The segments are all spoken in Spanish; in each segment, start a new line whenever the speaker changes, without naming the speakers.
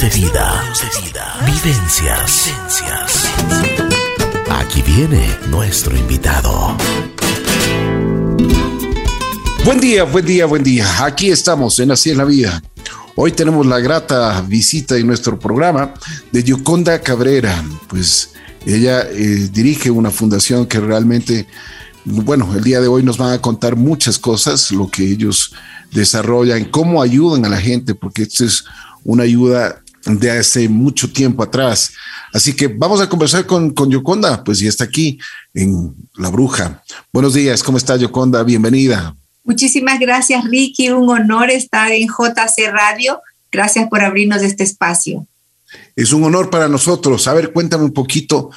De vida. Vivencias. Aquí viene nuestro invitado.
Buen día, buen día, buen día. Aquí estamos en Así en la Vida. Hoy tenemos la grata visita en nuestro programa de Yoconda Cabrera. Pues ella eh, dirige una fundación que realmente, bueno, el día de hoy nos van a contar muchas cosas, lo que ellos desarrollan, cómo ayudan a la gente, porque esto es una ayuda de hace mucho tiempo atrás. Así que vamos a conversar con, con Yoconda, pues ya está aquí en La Bruja. Buenos días, ¿cómo está Yoconda? Bienvenida.
Muchísimas gracias, Ricky. Un honor estar en JC Radio. Gracias por abrirnos este espacio.
Es un honor para nosotros. A ver, cuéntame un poquito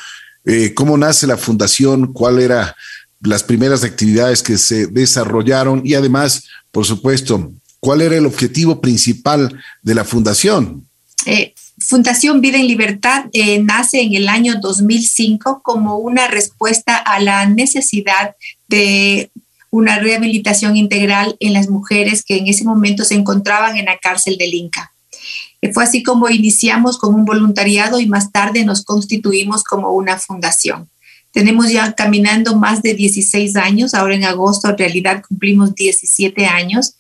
eh, cómo nace la fundación, cuál era las primeras actividades que se desarrollaron y además, por supuesto, cuál era el objetivo principal de la fundación.
Eh, fundación Vida en Libertad eh, nace en el año 2005 como una respuesta a la necesidad de una rehabilitación integral en las mujeres que en ese momento se encontraban en la cárcel del Inca. Fue así como iniciamos con un voluntariado y más tarde nos constituimos como una fundación. Tenemos ya caminando más de 16 años, ahora en agosto en realidad cumplimos 17 años,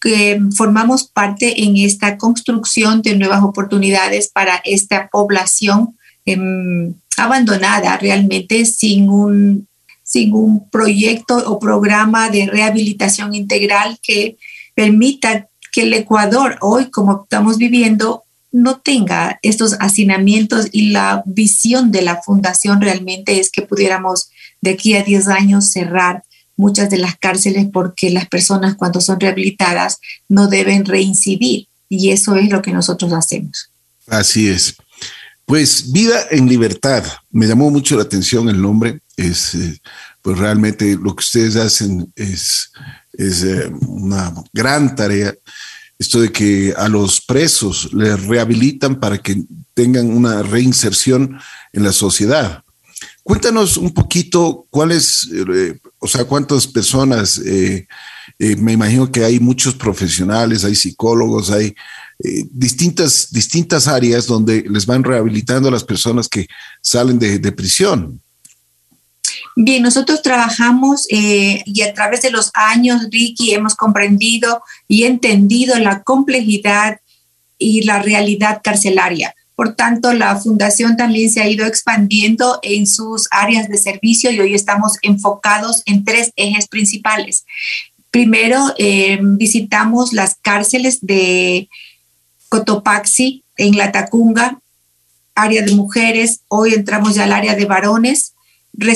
que formamos parte en esta construcción de nuevas oportunidades para esta población em, abandonada realmente sin un, sin un proyecto o programa de rehabilitación integral que permita que el Ecuador hoy, como estamos viviendo, no tenga estos hacinamientos y la visión de la fundación realmente es que pudiéramos de aquí a 10 años cerrar muchas de las cárceles porque las personas cuando son rehabilitadas no deben reincidir y eso es lo que nosotros hacemos.
Así es. Pues vida en libertad. Me llamó mucho la atención el nombre. Es eh, pues realmente lo que ustedes hacen es, es eh, una gran tarea esto de que a los presos les rehabilitan para que tengan una reinserción en la sociedad. Cuéntanos un poquito cuáles, eh, o sea, cuántas personas, eh, eh, me imagino que hay muchos profesionales, hay psicólogos, hay distintas, distintas áreas donde les van rehabilitando a las personas que salen de, prisión.
Bien, nosotros trabajamos y a través de los años, Ricky, hemos comprendido y entendido la complejidad y la realidad carcelaria. Por tanto, la fundación también se ha ido expandiendo en sus áreas de servicio y hoy estamos enfocados en tres ejes principales. Primero, eh, visitamos las cárceles de Cotopaxi en La Tacunga, área de mujeres. Hoy entramos ya al área de varones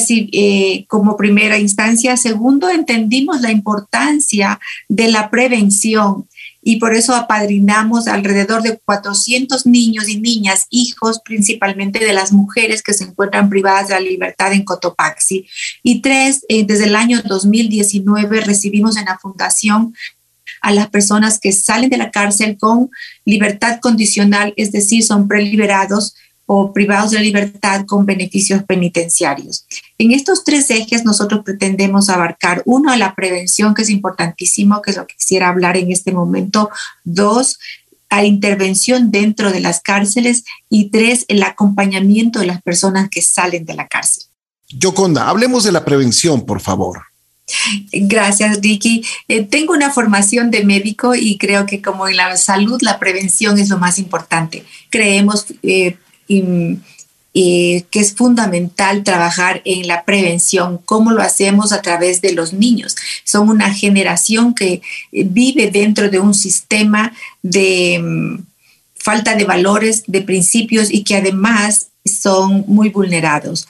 eh, como primera instancia. Segundo, entendimos la importancia de la prevención y por eso apadrinamos alrededor de 400 niños y niñas, hijos principalmente de las mujeres que se encuentran privadas de la libertad en Cotopaxi. Y tres, eh, desde el año 2019 recibimos en la fundación a las personas que salen de la cárcel con libertad condicional, es decir, son preliberados o privados de libertad con beneficios penitenciarios. En estos tres ejes nosotros pretendemos abarcar, uno, la prevención, que es importantísimo, que es lo que quisiera hablar en este momento, dos, la intervención dentro de las cárceles y tres, el acompañamiento de las personas que salen de la cárcel.
Yoconda, hablemos de la prevención, por favor.
Gracias, Ricky. Eh, tengo una formación de médico y creo que como en la salud, la prevención es lo más importante. Creemos eh, y, que es fundamental trabajar en la prevención, cómo lo hacemos a través de los niños. Son una generación que vive dentro de un sistema de mm, falta de valores, de principios y que además son muy vulnerados.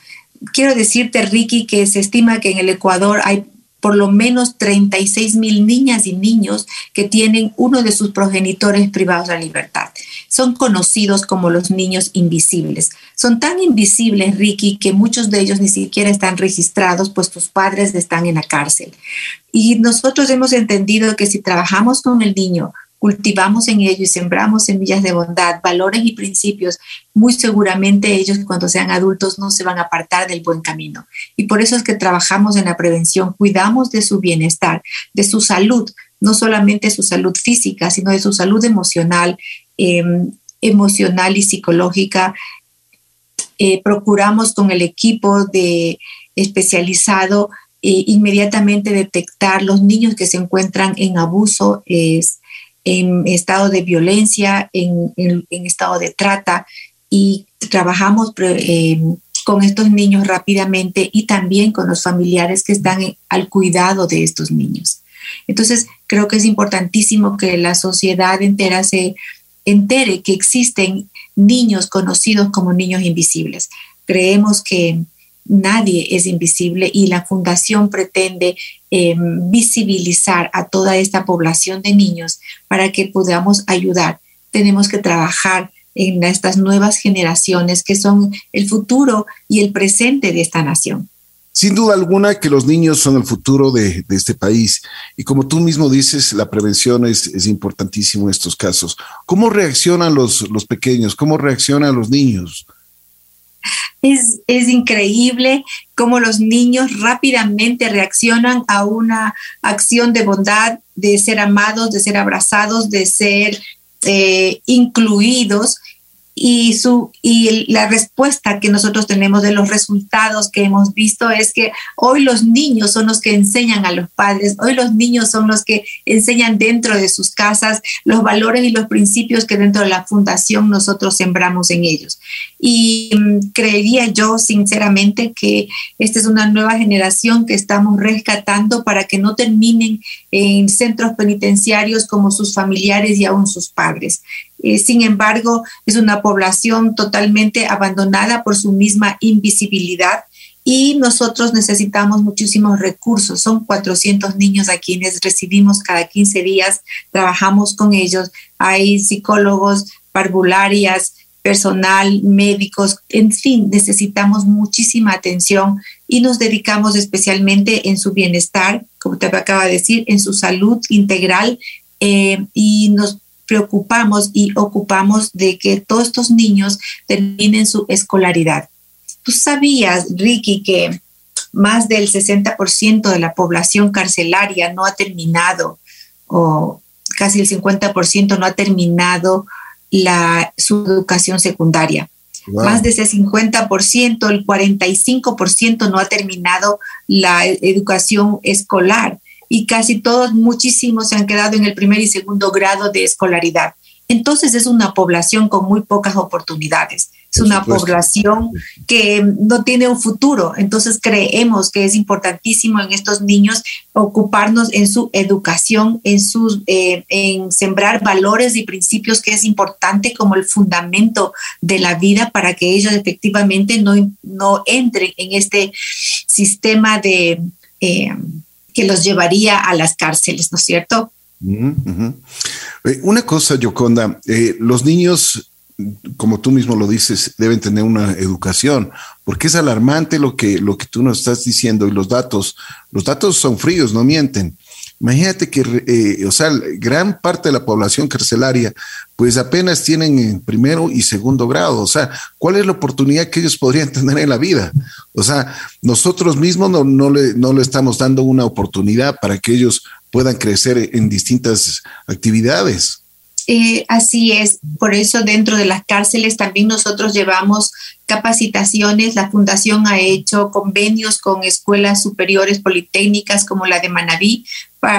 Quiero decirte, Ricky, que se estima que en el Ecuador hay por lo menos 36 mil niñas y niños que tienen uno de sus progenitores privados de la libertad. Son conocidos como los niños invisibles. Son tan invisibles, Ricky, que muchos de ellos ni siquiera están registrados, pues sus padres están en la cárcel. Y nosotros hemos entendido que si trabajamos con el niño, cultivamos en ellos y sembramos semillas de bondad, valores y principios, muy seguramente ellos cuando sean adultos no se van a apartar del buen camino. Y por eso es que trabajamos en la prevención, cuidamos de su bienestar, de su salud, no solamente su salud física, sino de su salud emocional. Em, emocional y psicológica. Eh, procuramos con el equipo de especializado eh, inmediatamente detectar los niños que se encuentran en abuso, en estado de violencia, en, estado de trata y trabajamos eh, con estos niños rápidamente y también con los familiares que están al cuidado de estos niños. Entonces, creo que es importantísimo que la sociedad entera se entere que existen niños conocidos como niños invisibles. Creemos que nadie es invisible y la fundación pretende em, visibilizar a toda esta población de niños para que podamos ayudar. Tenemos que trabajar en estas nuevas generaciones que son el futuro y el presente de esta nación.
Sin duda alguna que los niños son el futuro de, este país y como tú mismo dices, la prevención es, es importantísimo en estos casos. ¿Cómo reaccionan los, los pequeños? ¿Cómo reaccionan los niños?
Es, es, increíble cómo los niños rápidamente reaccionan a una acción de bondad, de ser amados, de ser abrazados, de ser eh, incluidos y, su, y la respuesta que nosotros tenemos de los resultados que hemos visto es que hoy los niños son los que enseñan a los padres, hoy los niños son los que enseñan dentro de sus casas los valores y los principios que dentro de la fundación nosotros sembramos en ellos. Y mm, creería yo sinceramente que esta es una nueva generación que estamos rescatando para que no terminen en centros penitenciarios como sus familiares y aún sus padres. Eh, sin embargo, es una población totalmente abandonada por su misma invisibilidad y nosotros necesitamos muchísimos recursos. Son 400 niños a quienes recibimos cada 15 días, trabajamos con ellos. Hay psicólogos, parvularias, personal, médicos, en fin, necesitamos muchísima atención y nos dedicamos especialmente en su bienestar, como te acaba de decir, en su salud integral eh, y nos preocupamos y ocupamos de que todos estos niños terminen su escolaridad. ¿Tú sabías, Ricky, que más del 60% de la población carcelaria no ha terminado, o casi el 50% no ha terminado la, su educación secundaria? Más de ese 50%, el 45% no ha terminado la educación escolar y casi todos, muchísimos se han quedado en el primer y segundo grado de escolaridad. Entonces es una población con muy pocas oportunidades. Es una población que no tiene un futuro. Entonces creemos que es importantísimo en estos niños ocuparnos en su educación, en, sus, eh, en sembrar valores y principios que es importante como el fundamento de la vida para que ellos efectivamente no, no entren en este sistema de... Eh, que los llevaría a las cárceles, ¿no es cierto?
Eh, una cosa, Yoconda, eh, los niños, como tú mismo lo dices, deben tener una educación, porque es alarmante lo que, lo que tú nos estás diciendo y los datos, los datos son fríos, no mienten. Imagínate que, eh, o sea, gran parte de la población carcelaria, pues apenas tienen primero y segundo grado. O sea, ¿cuál es la oportunidad que ellos podrían tener en la vida? O sea, nosotros mismos no, no, le, no le estamos dando una oportunidad para que ellos puedan crecer en distintas actividades.
Eh, así es, por eso dentro de las cárceles también nosotros llevamos capacitaciones. La fundación ha hecho convenios con escuelas superiores politécnicas como la de Manabí.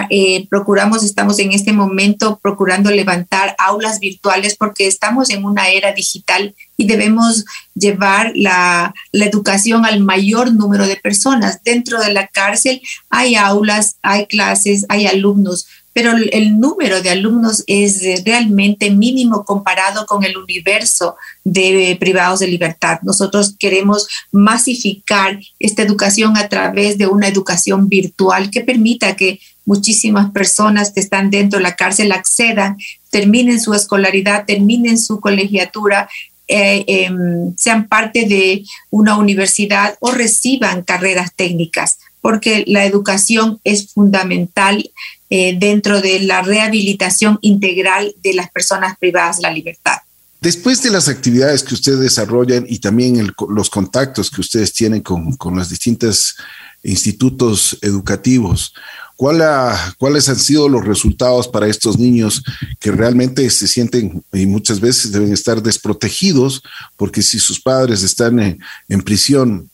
Eh, procuramos, estamos en este momento procurando levantar aulas virtuales porque estamos en una era digital y debemos llevar la, la educación al mayor número de personas. Dentro de la cárcel hay aulas, hay clases, hay alumnos pero el número de alumnos es realmente mínimo comparado con el universo de privados de libertad. Nosotros queremos masificar esta educación a través de una educación virtual que permita que muchísimas personas que están dentro de la cárcel accedan, terminen su escolaridad, terminen su colegiatura, eh, em, sean parte de una universidad o reciban carreras técnicas, porque la educación es fundamental eh, dentro de la rehabilitación integral de las personas privadas de la libertad.
Después de las actividades que ustedes desarrollan y también los contactos que ustedes tienen con, con los distintos institutos educativos, ¿cuáles han sido los resultados para estos niños que realmente se sienten y muchas veces deben estar desprotegidos porque si sus padres están en, prisión,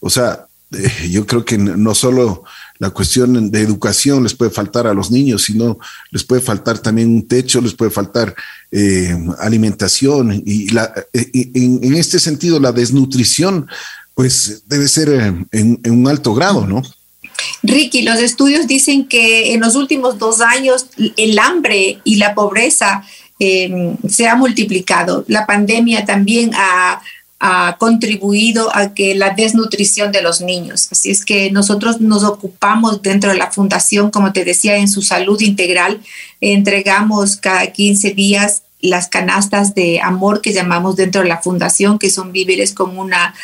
o sea, eh, yo creo que no solo la cuestión de educación les puede faltar a los niños, sino les puede faltar también un techo, les puede faltar eh, alimentación y la, eh, en, este sentido la desnutrición pues debe ser en, un alto grado, ¿no?
Ricky, los estudios dicen que en los últimos dos años el hambre y la pobreza eh, se ha multiplicado. La pandemia también ha ha contribuido a que la desnutrición de los niños. Así es que nosotros nos ocupamos dentro de la fundación, como te decía, en su salud integral. Entregamos cada 15 días las canastas de amor que llamamos dentro de la fundación, que son víveres con una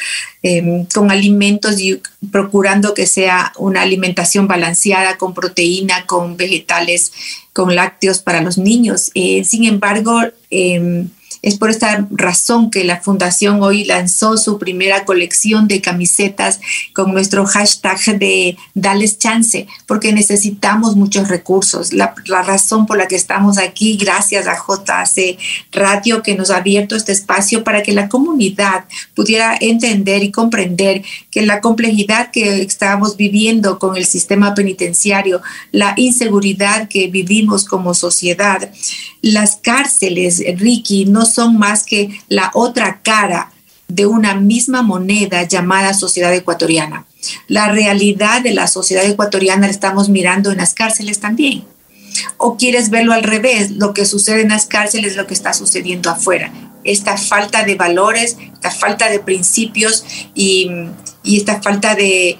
em, con alimentos y procurando que sea una alimentación balanceada con proteína, con vegetales, con lácteos para los niños. Eh, sin embargo, eh, es por esta razón que la fundación hoy lanzó su primera colección de camisetas con nuestro hashtag de Dales Chance, porque necesitamos muchos recursos. La, razón por la que estamos aquí, gracias a JC Radio, que nos ha abierto este espacio para que la comunidad pudiera entender y comprender que la complejidad que estamos viviendo con el sistema penitenciario, la inseguridad que vivimos como sociedad, las cárceles, Ricky, no son más que la otra cara de una misma moneda llamada sociedad ecuatoriana. La realidad de la sociedad ecuatoriana la estamos mirando en las cárceles también. ¿O quieres verlo al revés? Lo que sucede en las cárceles es lo que está sucediendo afuera. Esta falta de valores, esta falta de principios y, y esta falta de,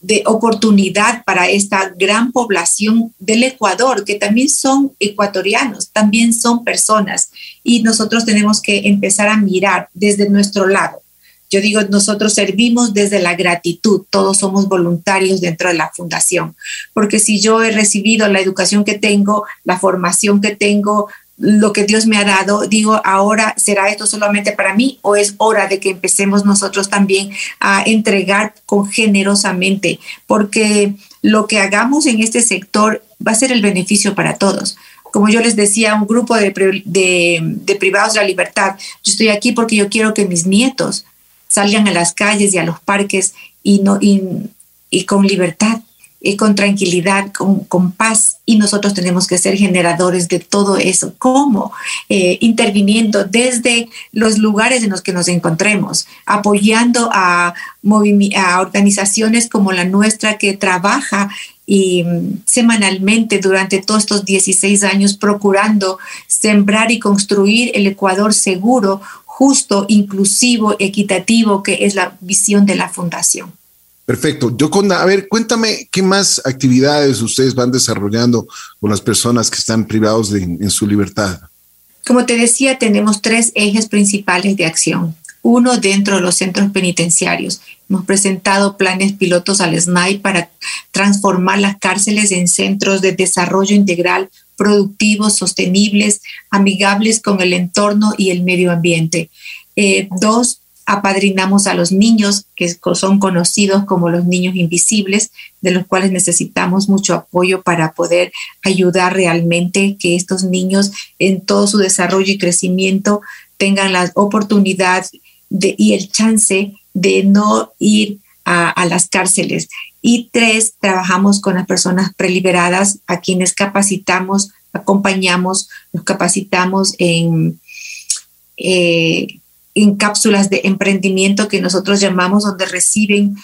de oportunidad para esta gran población del Ecuador, que también son ecuatorianos, también son personas, y nosotros tenemos que empezar a mirar desde nuestro lado. Yo digo, nosotros servimos desde la gratitud, todos somos voluntarios dentro de la fundación, porque si yo he recibido la educación que tengo, la formación que tengo, lo que Dios me ha dado, digo, ahora será esto solamente para mí o es hora de que empecemos nosotros también a entregar con generosamente, porque lo que hagamos en este sector va a ser el beneficio para todos. Como yo les decía, un grupo de, de, privados de la libertad, yo estoy aquí porque yo quiero que mis nietos salgan a las calles y a los parques y, no, y con libertad y con tranquilidad, con, paz, y nosotros tenemos que ser generadores de todo eso. ¿Cómo? Eh, interviniendo desde los lugares en los que nos encontremos, apoyando a, a organizaciones como la nuestra que trabaja mm, semanalmente durante todos estos 16 años procurando sembrar y construir el Ecuador seguro, justo, inclusivo, equitativo, que es la visión de la fundación.
Perfecto. Yoconda, a ver, cuéntame qué más actividades ustedes van desarrollando con las personas que están privados de, en su libertad.
Como te decía, tenemos tres ejes principales de acción. Uno dentro de los centros penitenciarios. Hemos presentado planes pilotos al SNAI para transformar las cárceles en centros de desarrollo integral, productivos, sostenibles, amigables con el entorno y el medio ambiente. Eh, dos, apadrinamos a los niños que son conocidos como los niños invisibles, de los cuales necesitamos mucho apoyo para poder ayudar realmente que estos niños en todo su desarrollo y crecimiento tengan la oportunidad de, y el chance de no ir a, las cárceles. Y tres, trabajamos con las personas preliberadas a quienes capacitamos, acompañamos, los capacitamos en... Eh, en cápsulas de emprendimiento que nosotros llamamos, donde reciben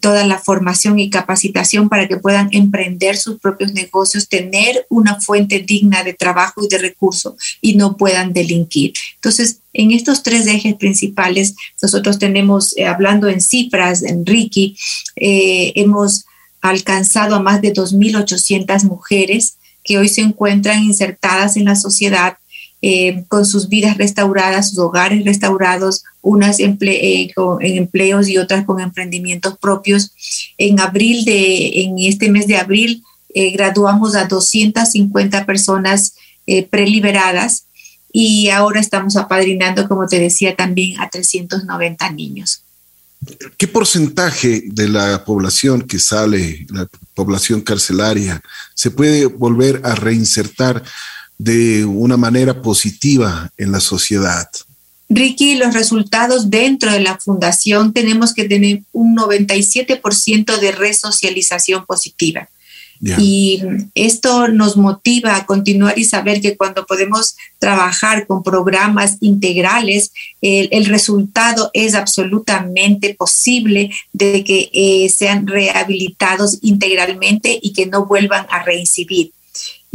toda la formación y capacitación para que puedan emprender sus propios negocios, tener una fuente digna de trabajo y de recursos y no puedan delinquir. Entonces, en estos tres ejes principales, nosotros tenemos, eh, hablando en cifras, en Ricky, eh, hemos alcanzado a más de 2.800 mujeres que hoy se encuentran insertadas en la sociedad eh, con sus vidas restauradas, sus hogares restaurados, unas eh, en empleos y otras con emprendimientos propios. En abril de, en este mes de abril, eh, graduamos a 250 personas preliberadas y ahora estamos apadrinando, como te decía, también a 390 niños.
¿Qué porcentaje de la población que sale, la población carcelaria, se puede volver a reinsertar de una manera positiva en la sociedad?
Ricky, los resultados dentro de la fundación tenemos que tener un 97% de resocialización positiva. Y esto nos motiva a continuar y saber que cuando podemos trabajar con programas integrales, el, resultado es absolutamente posible de que eh, sean rehabilitados integralmente y que no vuelvan a reincidir.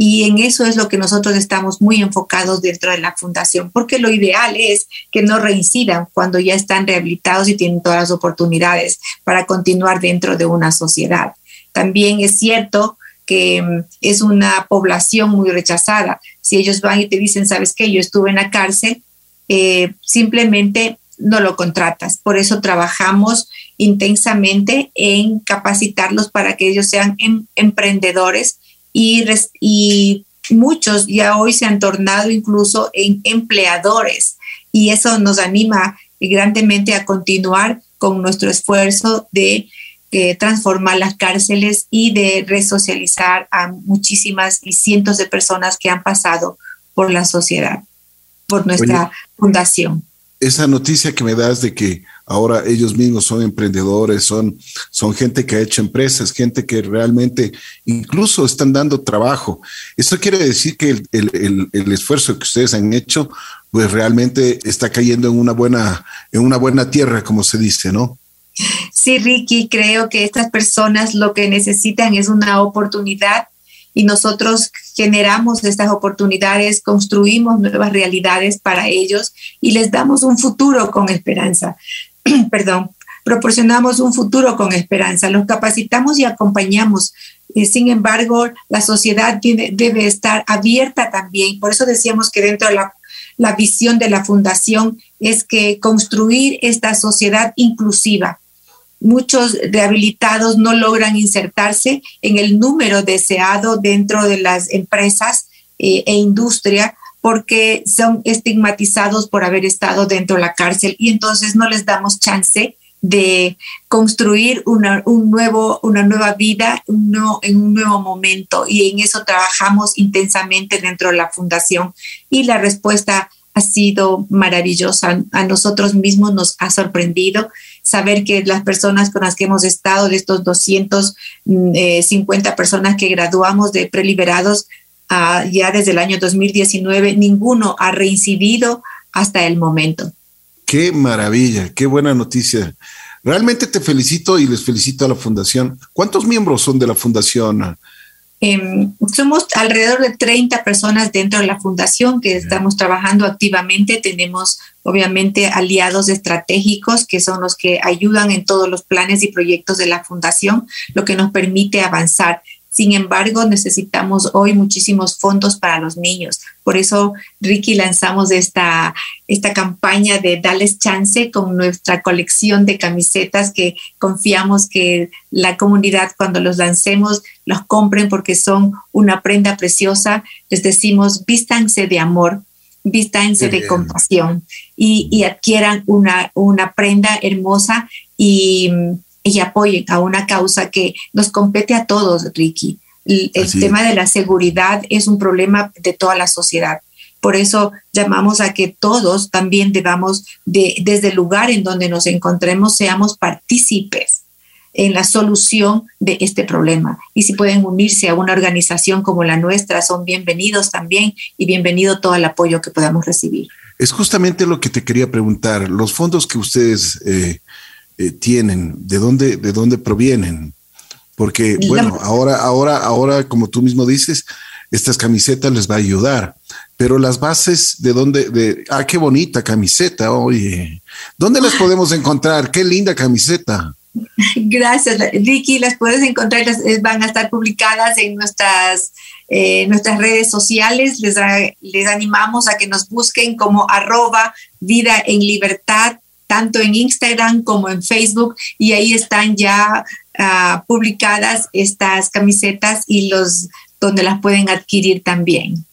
Y en eso es lo que nosotros estamos muy enfocados dentro de la fundación, porque lo ideal es que no reincidan cuando ya están rehabilitados y tienen todas las oportunidades para continuar dentro de una sociedad. También es cierto que mm, es una población muy rechazada. Si ellos van y te dicen, sabes qué, yo estuve en la cárcel, eh, simplemente no lo contratas. Por eso trabajamos intensamente en capacitarlos para que ellos sean em, emprendedores y, y muchos ya hoy se han tornado incluso en empleadores y eso nos anima grandemente a continuar con nuestro esfuerzo de transformar las cárceles y de resocializar a muchísimas y cientos de personas que han pasado por la sociedad, por nuestra fundación.
Esa noticia que me das de que ahora ellos mismos son emprendedores, son, son gente que ha hecho empresas, gente que realmente incluso están dando trabajo. Eso quiere decir que el, el, el, esfuerzo que ustedes han hecho, pues realmente está cayendo en una buena, en una buena tierra, como se dice, ¿no?
Sí, Ricky, creo que estas personas lo que necesitan es una oportunidad y nosotros generamos estas oportunidades, construimos nuevas realidades para ellos y les damos un futuro con esperanza. Perdón, proporcionamos un futuro con esperanza, los capacitamos y acompañamos. Eh, sin embargo, la sociedad debe estar abierta también. Por eso decíamos que dentro de la, visión de la fundación es que construir esta sociedad inclusiva, muchos rehabilitados no logran insertarse en el número deseado dentro de las empresas eh, e industria porque son estigmatizados por haber estado dentro de la cárcel y entonces no les damos chance de construir una, un nuevo, una nueva vida en un nuevo momento y en eso trabajamos intensamente dentro de la fundación y la respuesta ha sido maravillosa. A nosotros mismos nos ha sorprendido saber que las personas con las que hemos estado, de estos 250 mm, eh, personas que graduamos de preliberados ah, ya desde el año 2019, ninguno ha reincidido hasta el momento.
Qué maravilla, qué buena noticia. Realmente te felicito y les felicito a la fundación. ¿Cuántos miembros son de la fundación?
Em, somos alrededor de 30 personas dentro de la fundación que estamos trabajando activamente. Tenemos obviamente aliados estratégicos que son los que ayudan en todos los planes y proyectos de la fundación, lo que nos permite avanzar. Sin embargo, necesitamos hoy muchísimos fondos para los niños. Por eso, Ricky, lanzamos esta, esta campaña de Darles Chance con nuestra colección de camisetas que confiamos que la comunidad cuando los lancemos los compren porque son una prenda preciosa. Les decimos, vístanse de amor, vístanse de compasión y, y, adquieran una, una prenda hermosa y y apoyen a una causa que nos compete a todos, Ricky. El, tema de la seguridad es un problema de toda la sociedad. Por eso llamamos a que todos también debamos, de, desde el lugar en donde nos encontremos, seamos partícipes en la solución de este problema. Y si pueden unirse a una organización como la nuestra, son bienvenidos también y bienvenido todo el apoyo que podamos recibir.
Es justamente lo que te quería preguntar. Los fondos que ustedes eh, eh, tienen, de dónde, de dónde provienen. Porque, bueno, ahora, ahora, ahora, como tú mismo dices, estas camisetas les va a ayudar. Pero las bases de dónde, de, ah, qué bonita camiseta, oye, ¿dónde las podemos encontrar? Qué linda camiseta.
Gracias, Ricky. Las puedes encontrar, van a estar publicadas en nuestras, eh, nuestras redes sociales. Les, les animamos a que nos busquen como arroba vida en libertad tanto en Instagram como en Facebook y ahí están ya uh, publicadas estas camisetas y los donde las pueden adquirir también.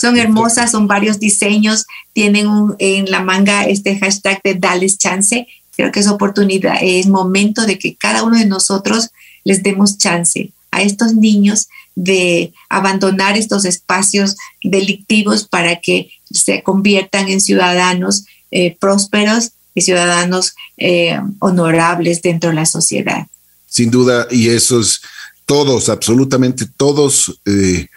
Son hermosas, son varios diseños, tienen un, en la manga este hashtag de Dales Chance. Creo que es oportunidad, es momento de que cada uno de nosotros les demos chance a estos niños de abandonar estos espacios delictivos para que se conviertan en ciudadanos eh, prósperos y ciudadanos eh, honorables dentro de la sociedad.
Sin duda, y esos todos, absolutamente todos, eh,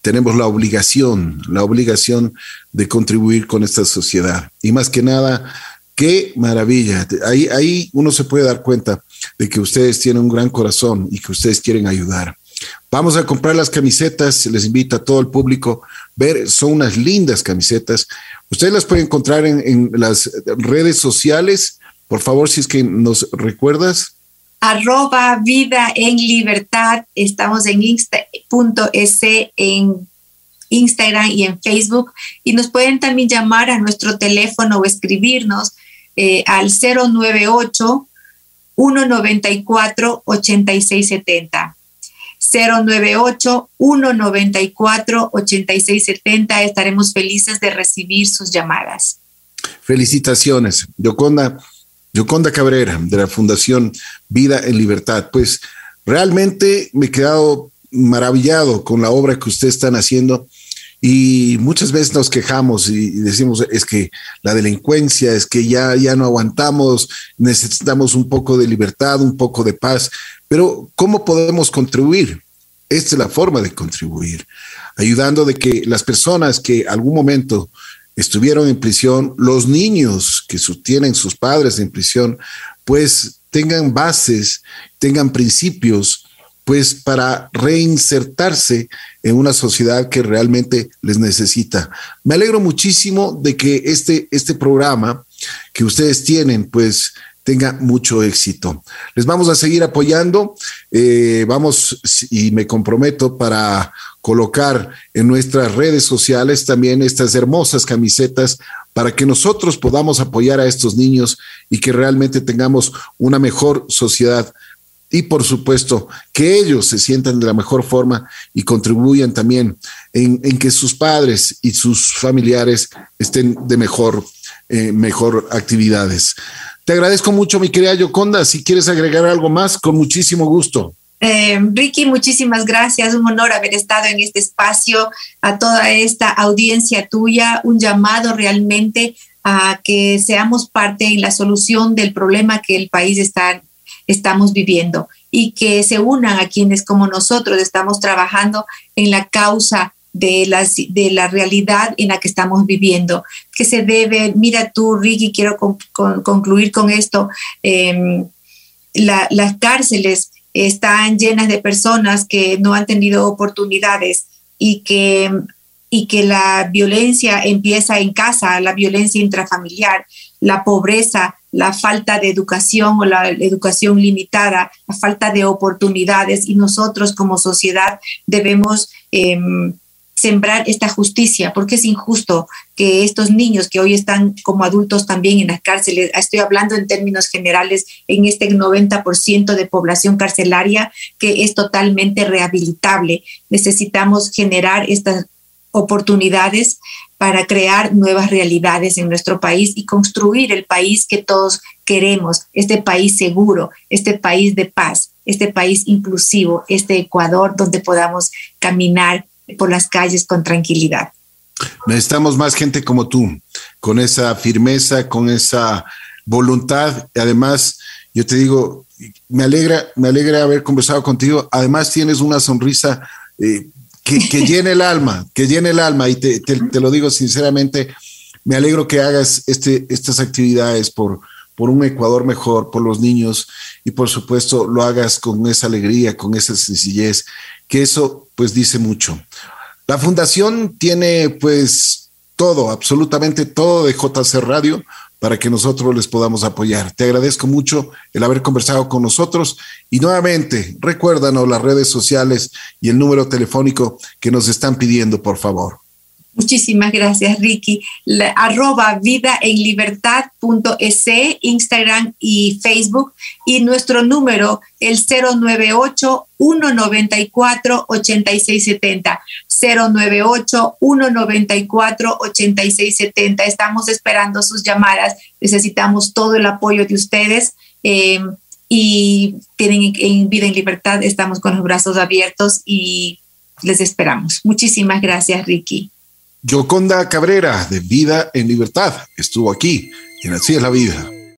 tenemos la obligación, la obligación de contribuir con esta sociedad. Y más que nada, qué maravilla. Ahí, ahí uno se puede dar cuenta de que ustedes tienen un gran corazón y que ustedes quieren ayudar. Vamos a comprar las camisetas, les invito a todo el público ver, son unas lindas camisetas. Ustedes las pueden encontrar en, las redes sociales. Por favor, si es que nos recuerdas.
Arroba vida en libertad. Estamos en insta.es en Instagram y en Facebook. Y nos pueden también llamar a nuestro teléfono o escribirnos eh, al 098 194 8670. 098-194-8670. Estaremos felices de recibir sus llamadas.
Felicitaciones, Yoconda, Yoconda Cabrera, de la Fundación Vida en Libertad. Pues realmente me he quedado maravillado con la obra que ustedes están haciendo. Y muchas veces nos quejamos y decimos, es que la delincuencia, es que ya, ya no aguantamos, necesitamos un poco de libertad, un poco de paz. Pero ¿cómo podemos contribuir? Esta es la forma de contribuir, ayudando de que las personas que algún momento estuvieron en prisión, los niños que tienen sus padres en prisión, pues tengan bases, tengan principios, pues para reinsertarse en una sociedad que realmente les necesita. Me alegro muchísimo de que este, este programa que ustedes tienen, pues tenga mucho éxito. Les vamos a seguir apoyando. Eh, vamos y me comprometo para colocar en nuestras redes sociales también estas hermosas camisetas para que nosotros podamos apoyar a estos niños y que realmente tengamos una mejor sociedad. Y por supuesto, que ellos se sientan de la mejor forma y contribuyan también en, que sus padres y sus familiares estén de mejor, eh, mejor actividades. Te agradezco mucho, mi querida Yoconda. Si quieres agregar algo más, con muchísimo gusto.
Eh, Ricky, muchísimas gracias. Un honor haber estado en este espacio, a toda esta audiencia tuya, un llamado realmente a que seamos parte en la solución del problema que el país está, estamos viviendo y que se unan a quienes como nosotros estamos trabajando en la causa de, las, de la realidad en la que estamos viviendo, que se debe, mira tú, Ricky, quiero concluir con esto, em, las cárceles están llenas de personas que no han tenido oportunidades y que, y que la violencia empieza en casa, la violencia intrafamiliar, la pobreza, la falta de educación o la educación limitada, la falta de oportunidades y nosotros como sociedad debemos em, sembrar esta justicia, porque es injusto que estos niños que hoy están como adultos también en las cárceles, estoy hablando en términos generales, en este 90% de población carcelaria que es totalmente rehabilitable. Necesitamos generar estas oportunidades para crear nuevas realidades en nuestro país y construir el país que todos queremos, este país seguro, este país de paz, este país inclusivo, este Ecuador donde podamos caminar por las calles con tranquilidad.
Necesitamos más gente como tú, con esa firmeza, con esa voluntad. Y además, yo te digo, me alegra, me alegra haber conversado contigo. Además, tienes una sonrisa eh, que, que llena el alma, que llena el alma. Y te, te, lo digo sinceramente, me alegro que hagas este, estas actividades por, por un Ecuador mejor, por los niños y por supuesto lo hagas con esa alegría, con esa sencillez que eso pues dice mucho. La fundación tiene pues todo, absolutamente todo de JC Radio para que nosotros les podamos apoyar. Te agradezco mucho el haber conversado con nosotros y nuevamente recuérdanos las redes sociales y el número telefónico que nos están pidiendo, por favor.
Muchísimas gracias, Ricky. arroba vida en libertad punto Instagram y Facebook. Y nuestro número, el 098-194-8670. 098-194-8670. Estamos esperando sus llamadas. Necesitamos todo el apoyo de ustedes. Eh, y tienen en vida en libertad. Estamos con los brazos abiertos y les esperamos. Muchísimas gracias, Ricky.
Yoconda Cabrera, de Vida en Libertad, estuvo aquí en Así es la Vida.